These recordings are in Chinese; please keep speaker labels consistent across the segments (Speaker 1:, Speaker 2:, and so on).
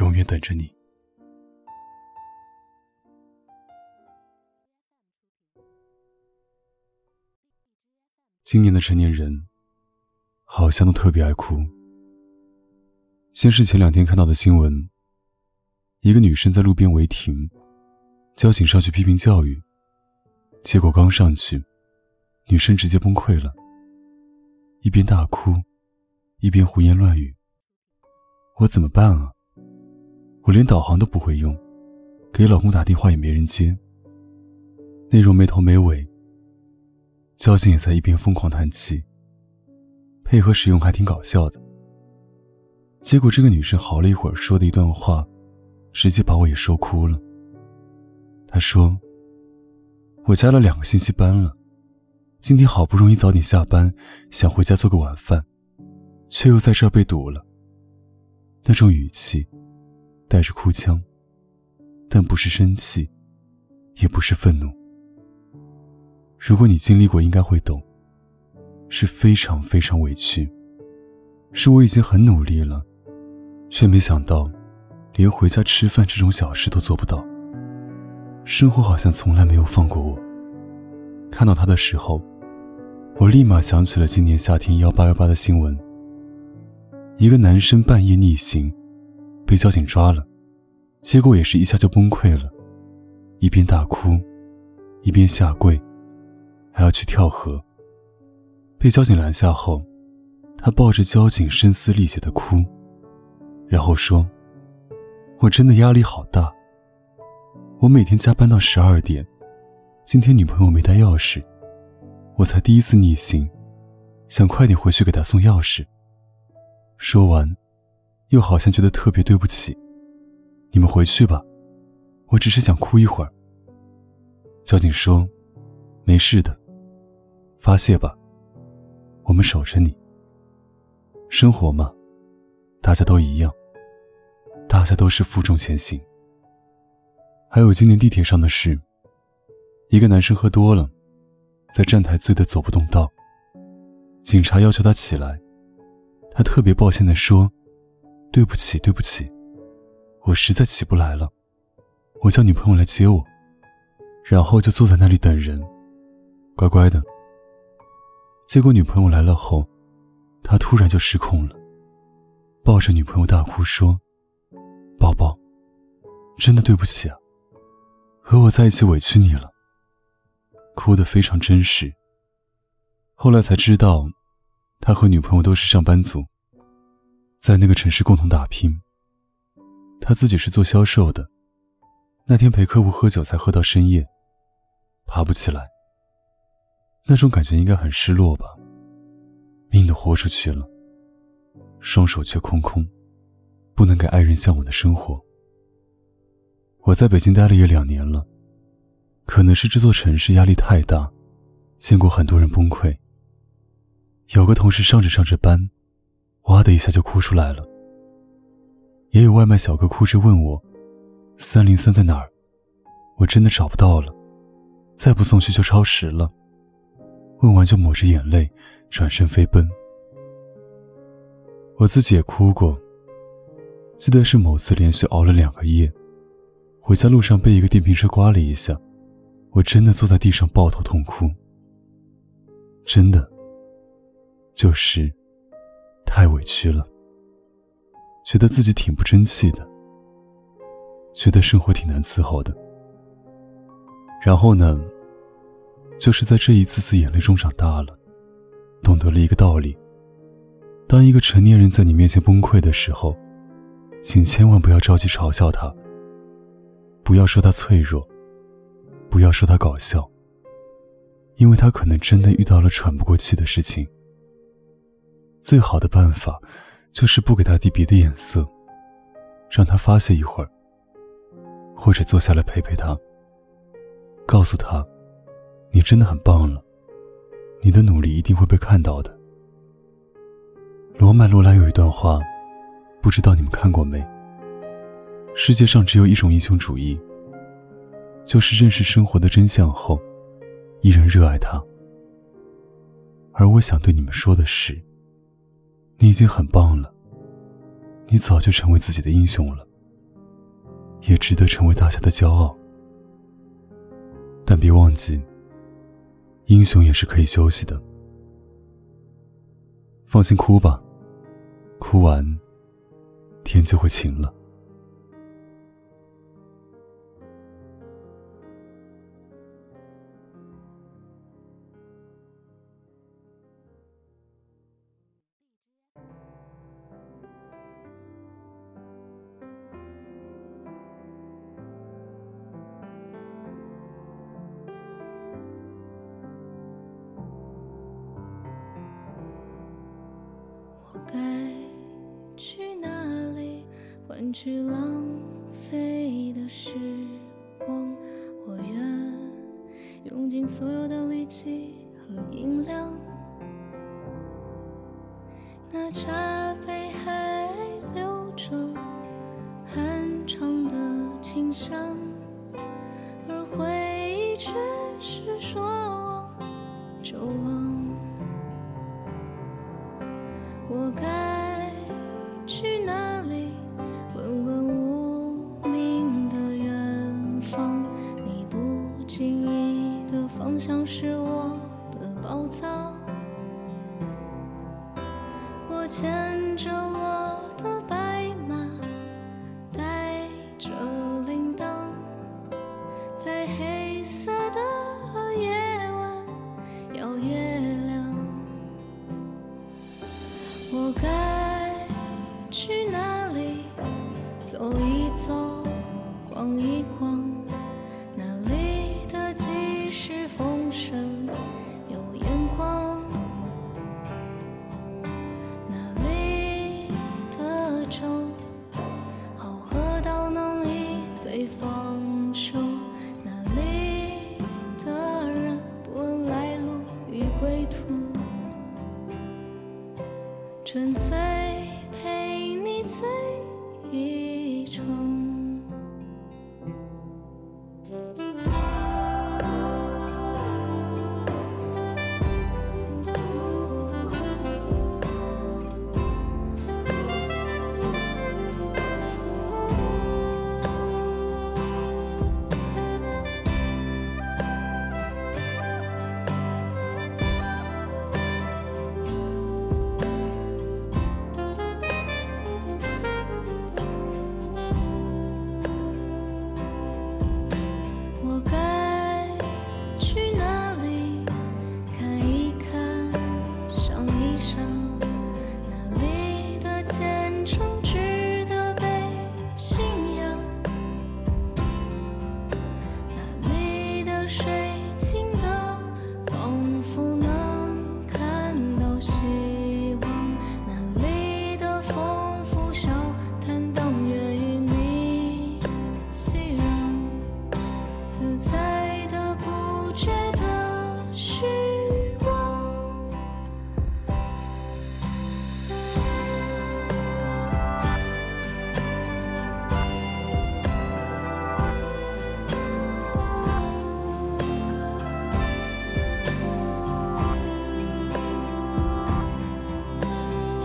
Speaker 1: 永远等着你。今年的成年人，好像都特别爱哭。先是前两天看到的新闻，一个女生在路边违停，交警上去批评教育，结果刚上去，女生直接崩溃了，一边大哭，一边胡言乱语。我怎么办啊？我连导航都不会用，给老公打电话也没人接，内容没头没尾。交警也在一边疯狂叹气，配合使用还挺搞笑的。结果这个女生嚎了一会儿，说的一段话，直接把我也说哭了。她说：“我加了两个星期班了，今天好不容易早点下班，想回家做个晚饭，却又在这儿被堵了。”那种语气，带着哭腔，但不是生气，也不是愤怒。如果你经历过，应该会懂，是非常非常委屈。是我已经很努力了，却没想到，连回家吃饭这种小事都做不到。生活好像从来没有放过我。看到他的时候，我立马想起了今年夏天幺八幺八的新闻。一个男生半夜逆行，被交警抓了，结果也是一下就崩溃了，一边大哭，一边下跪，还要去跳河。被交警拦下后，他抱着交警声嘶力竭的哭，然后说：“我真的压力好大，我每天加班到十二点，今天女朋友没带钥匙，我才第一次逆行，想快点回去给她送钥匙。”说完，又好像觉得特别对不起。你们回去吧，我只是想哭一会儿。交警说：“没事的，发泄吧，我们守着你。生活嘛，大家都一样，大家都是负重前行。”还有今年地铁上的事，一个男生喝多了，在站台醉得走不动道，警察要求他起来。他特别抱歉地说：“对不起，对不起，我实在起不来了，我叫女朋友来接我。”然后就坐在那里等人，乖乖的。结果女朋友来了后，他突然就失控了，抱着女朋友大哭说：“宝宝，真的对不起啊，和我在一起委屈你了。”哭得非常真实。后来才知道。他和女朋友都是上班族，在那个城市共同打拼。他自己是做销售的，那天陪客户喝酒才喝到深夜，爬不起来。那种感觉应该很失落吧？命都豁出去了，双手却空空，不能给爱人向往的生活。我在北京待了也两年了，可能是这座城市压力太大，见过很多人崩溃。有个同事上着上着班，哇的一下就哭出来了。也有外卖小哥哭着问我：“三零三在哪儿？我真的找不到了，再不送去就超时了。”问完就抹着眼泪转身飞奔。我自己也哭过，记得是某次连续熬了两个夜，回家路上被一个电瓶车刮了一下，我真的坐在地上抱头痛哭。真的。就是太委屈了，觉得自己挺不争气的，觉得生活挺难伺候的。然后呢，就是在这一次次眼泪中长大了，懂得了一个道理：当一个成年人在你面前崩溃的时候，请千万不要着急嘲笑他，不要说他脆弱，不要说他搞笑，因为他可能真的遇到了喘不过气的事情。最好的办法，就是不给他递别的眼色，让他发泄一会儿，或者坐下来陪陪他，告诉他，你真的很棒了，你的努力一定会被看到的。罗曼·罗兰有一段话，不知道你们看过没？世界上只有一种英雄主义，就是认识生活的真相后，依然热爱它。而我想对你们说的是，你已经很棒了，你早就成为自己的英雄了，也值得成为大家的骄傲。但别忘记，英雄也是可以休息的。放心哭吧，哭完，天就会晴了。
Speaker 2: 去浪费的时光？我愿用尽所有的力气和音量，那茶杯还留着很长的清香，而回忆却是说忘就忘。我该纯粹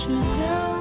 Speaker 2: 时间。